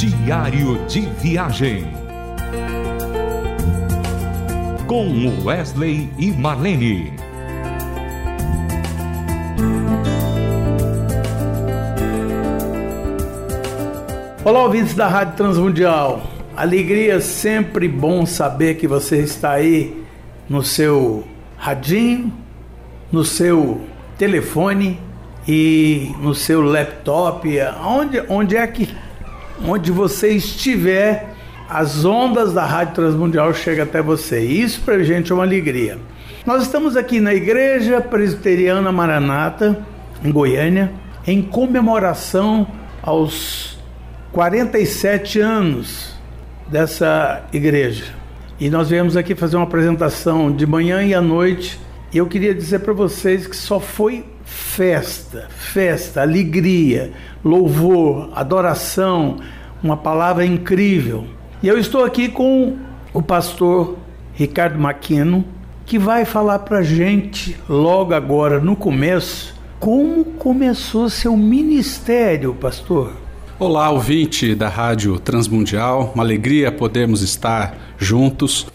Diário de Viagem. Com Wesley e Marlene. Olá, ouvintes da Rádio Transmundial. Alegria, sempre bom saber que você está aí no seu radinho, no seu telefone e no seu laptop, onde, onde é que onde você estiver, as ondas da Rádio Transmundial chegam até você. Isso para a gente é uma alegria. Nós estamos aqui na Igreja Presbiteriana Maranata, em Goiânia, em comemoração aos 47 anos dessa igreja. E nós viemos aqui fazer uma apresentação de manhã e à noite. E eu queria dizer para vocês que só foi festa, festa, alegria, louvor, adoração, uma palavra incrível. E eu estou aqui com o pastor Ricardo Maquino, que vai falar para gente logo agora no começo como começou seu ministério, pastor. Olá, ouvinte da Rádio Transmundial, uma alegria podermos estar juntos.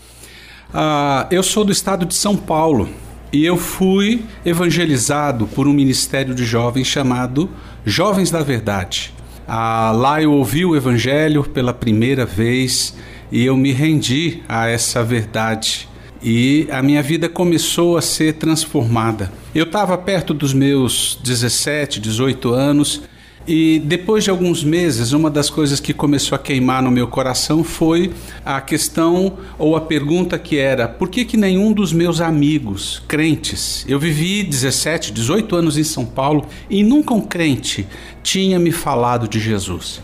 Uh, eu sou do estado de São Paulo e eu fui evangelizado por um ministério de jovens chamado Jovens da Verdade. Ah, lá eu ouvi o Evangelho pela primeira vez e eu me rendi a essa verdade. E a minha vida começou a ser transformada. Eu estava perto dos meus 17, 18 anos e depois de alguns meses, uma das coisas que começou a queimar no meu coração foi a questão ou a pergunta que era: por que, que nenhum dos meus amigos crentes, eu vivi 17, 18 anos em São Paulo e nunca um crente tinha me falado de Jesus?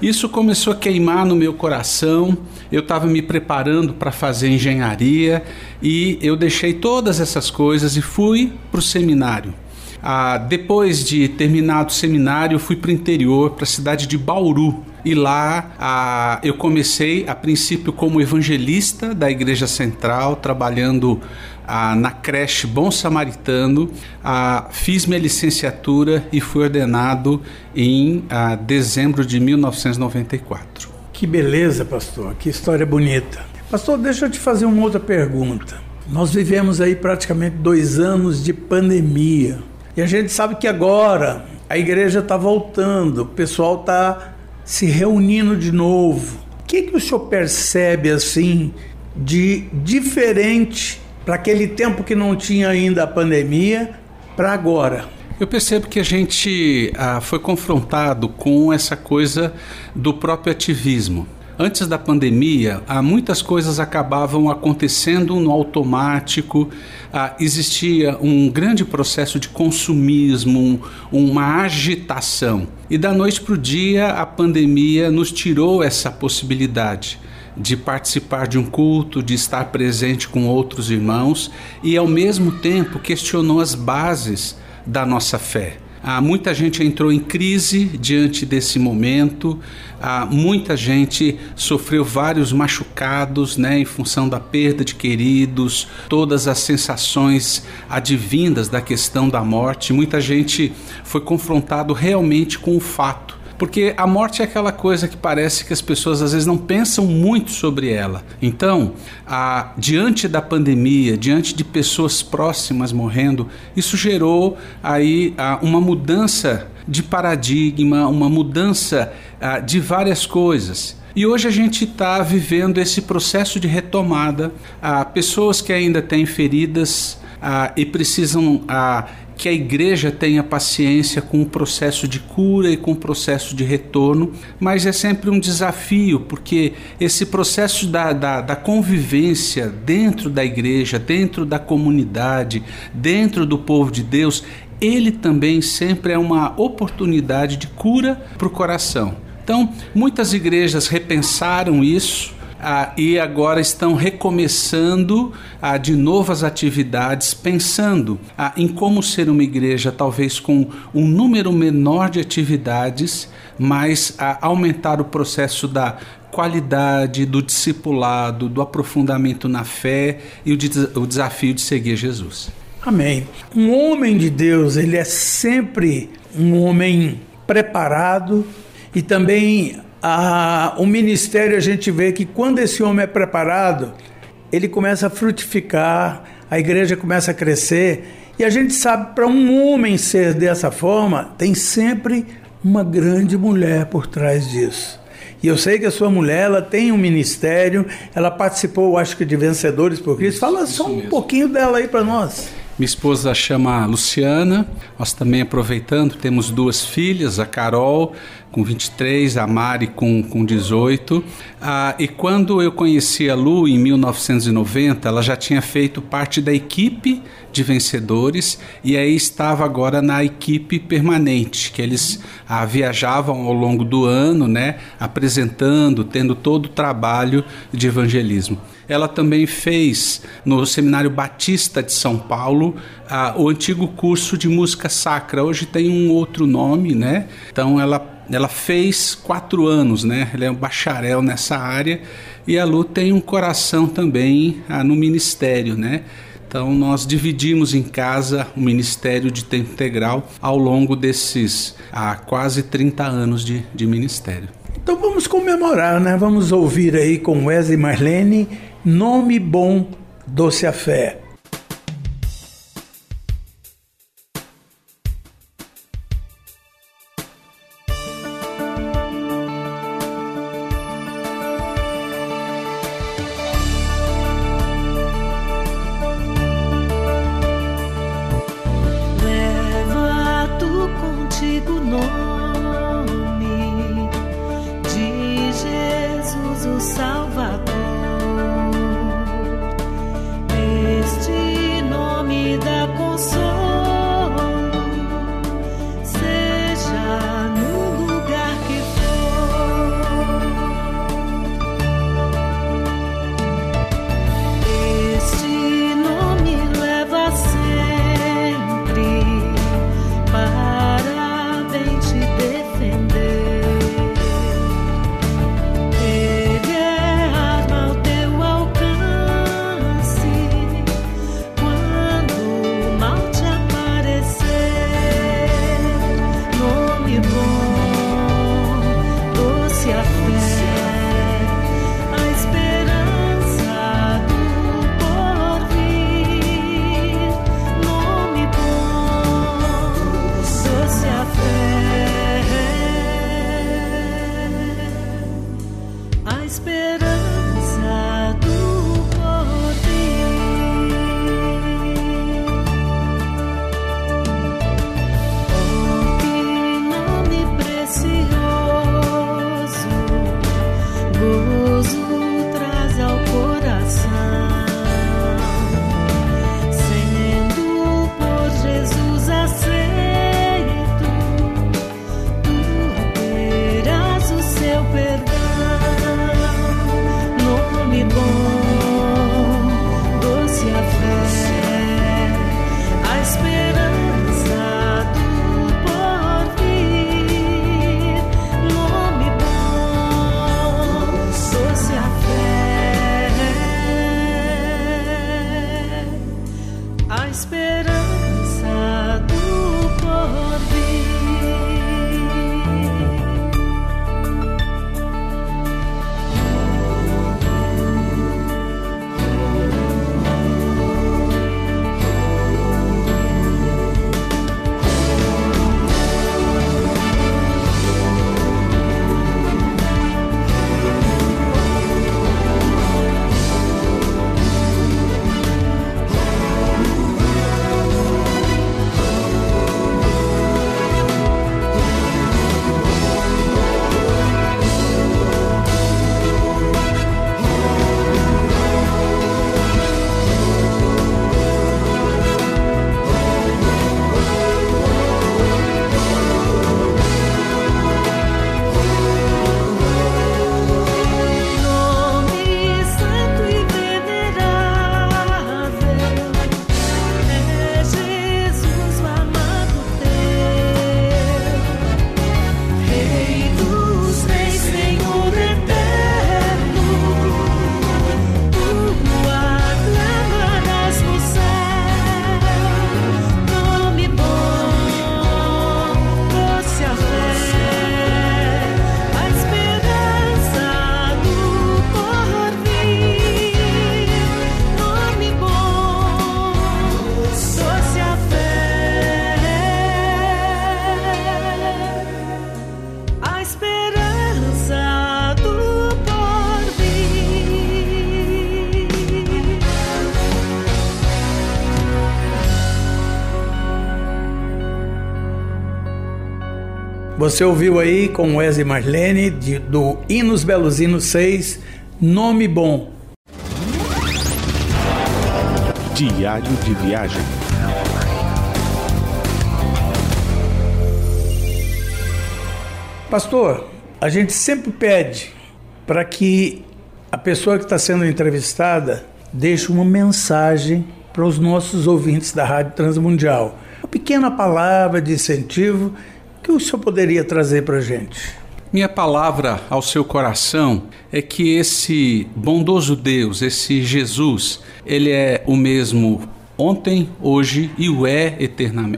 Isso começou a queimar no meu coração. Eu estava me preparando para fazer engenharia e eu deixei todas essas coisas e fui para o seminário. Ah, depois de terminado o seminário, fui para o interior, para a cidade de Bauru. E lá ah, eu comecei, a princípio, como evangelista da Igreja Central, trabalhando ah, na creche Bom Samaritano. Ah, fiz minha licenciatura e fui ordenado em ah, dezembro de 1994. Que beleza, pastor, que história bonita. Pastor, deixa eu te fazer uma outra pergunta. Nós vivemos aí praticamente dois anos de pandemia. E a gente sabe que agora a igreja está voltando, o pessoal está se reunindo de novo. O que, que o senhor percebe assim de diferente para aquele tempo que não tinha ainda a pandemia para agora? Eu percebo que a gente ah, foi confrontado com essa coisa do próprio ativismo. Antes da pandemia, há muitas coisas acabavam acontecendo no automático, ah, existia um grande processo de consumismo, um, uma agitação. E da noite para o dia, a pandemia nos tirou essa possibilidade de participar de um culto, de estar presente com outros irmãos e, ao mesmo tempo, questionou as bases da nossa fé. Ah, muita gente entrou em crise diante desse momento, ah, muita gente sofreu vários machucados né, em função da perda de queridos, todas as sensações advindas da questão da morte. Muita gente foi confrontado realmente com o fato porque a morte é aquela coisa que parece que as pessoas às vezes não pensam muito sobre ela. Então, a, diante da pandemia, diante de pessoas próximas morrendo, isso gerou aí a, uma mudança de paradigma, uma mudança a, de várias coisas. E hoje a gente está vivendo esse processo de retomada. Há pessoas que ainda têm feridas e precisam ah, que a igreja tenha paciência com o processo de cura e com o processo de retorno, mas é sempre um desafio, porque esse processo da, da, da, convivência dentro da igreja, dentro da comunidade, dentro do povo de Deus, ele também sempre é uma oportunidade de cura para o coração. Então, muitas igrejas repensaram isso ah, e agora estão recomeçando ah, de novas atividades, pensando ah, em como ser uma igreja, talvez com um número menor de atividades, mas aumentar o processo da qualidade, do discipulado, do aprofundamento na fé e o, o desafio de seguir Jesus. Amém. Um homem de Deus, ele é sempre um homem preparado e também a, o ministério a gente vê que quando esse homem é preparado, ele começa a frutificar, a igreja começa a crescer. E a gente sabe, para um homem ser dessa forma, tem sempre uma grande mulher por trás disso. E eu sei que a sua mulher ela tem um ministério, ela participou, acho que, de Vencedores por Cristo. Fala só um pouquinho dela aí para nós. Minha esposa chama Luciana, nós também aproveitando, temos duas filhas, a Carol com 23, a Mari com, com 18. Ah, e quando eu conheci a Lu em 1990, ela já tinha feito parte da equipe de vencedores e aí estava agora na equipe permanente, que eles ah, viajavam ao longo do ano, né, apresentando, tendo todo o trabalho de evangelismo. Ela também fez no Seminário Batista de São Paulo ah, o antigo curso de música sacra. Hoje tem um outro nome, né? Então ela ela fez quatro anos, né? Ela é um bacharel nessa área e a Lu tem um coração também ah, no ministério, né? Então nós dividimos em casa o ministério de tempo integral ao longo desses ah, quase 30 anos de, de ministério. Então vamos comemorar, né? Vamos ouvir aí com Wesley Marlene, Nome Bom, Doce a Fé. esperança. Você ouviu aí com Wesley Marlene de, do Hinos Beluzinos 6, Nome Bom. Diário de Viagem. Pastor, a gente sempre pede para que a pessoa que está sendo entrevistada deixe uma mensagem para os nossos ouvintes da Rádio Transmundial. Uma pequena palavra de incentivo que o senhor poderia trazer para a gente. Minha palavra ao seu coração é que esse bondoso Deus, esse Jesus, ele é o mesmo ontem, hoje e o é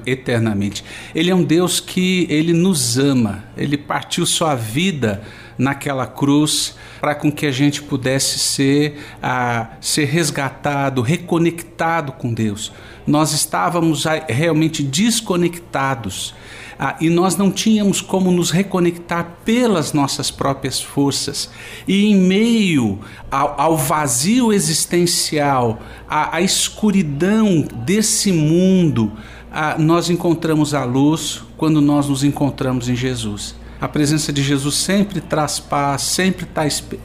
eternamente. Ele é um Deus que ele nos ama. Ele partiu sua vida naquela cruz para com que a gente pudesse ser, a, ser resgatado, reconectado com Deus. Nós estávamos realmente desconectados ah, e nós não tínhamos como nos reconectar pelas nossas próprias forças. E em meio ao, ao vazio existencial, à, à, escuridão desse mundo, ah, nós encontramos a luz quando nós nos encontramos em Jesus. A presença de Jesus sempre traz paz, sempre tá,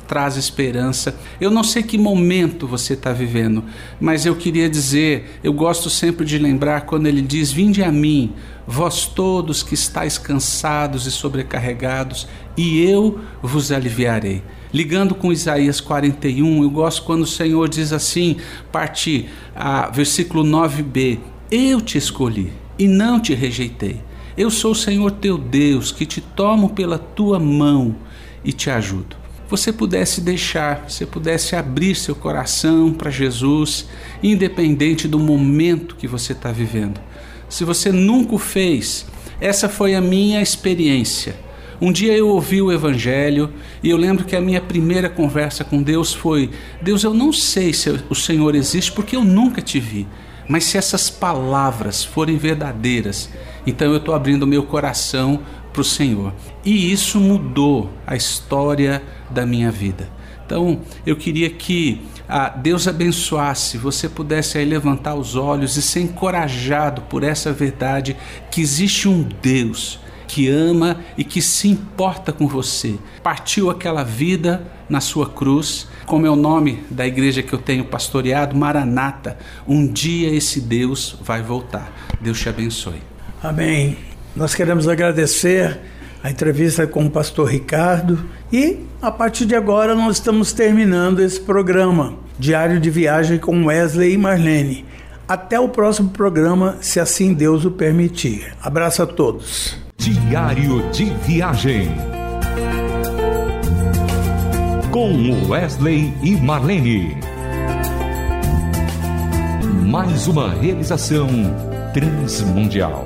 traz esperança. Eu não sei que momento você está vivendo, mas eu queria dizer, eu gosto sempre de lembrar quando ele diz: Vinde a mim, vós todos que estáis cansados e sobrecarregados, e eu vos aliviarei. Ligando com Isaías 41, eu gosto quando o Senhor diz assim, parte a versículo 9b: Eu te escolhi e não te rejeitei. Eu sou o Senhor teu Deus, que te tomo pela tua mão e te ajudo. Você pudesse deixar, você pudesse abrir seu coração para Jesus, independente do momento que você está vivendo. Se você nunca o fez, essa foi a minha experiência. Um dia eu ouvi o Evangelho e eu lembro que a minha primeira conversa com Deus foi: Deus, eu não sei se o Senhor existe porque eu nunca te vi. Mas se essas palavras forem verdadeiras, então eu estou abrindo meu coração para o Senhor. E isso mudou a história da minha vida. Então eu queria que ah, Deus abençoasse, você pudesse aí levantar os olhos e ser encorajado por essa verdade que existe um Deus que ama e que se importa com você. Partiu aquela vida na sua cruz, como é o nome da igreja que eu tenho pastoreado, Maranata. Um dia esse Deus vai voltar. Deus te abençoe. Amém. Nós queremos agradecer a entrevista com o pastor Ricardo e a partir de agora nós estamos terminando esse programa Diário de Viagem com Wesley e Marlene. Até o próximo programa, se assim Deus o permitir. Abraço a todos. Diário de Viagem. Com Wesley e Marlene. Mais uma realização transmundial.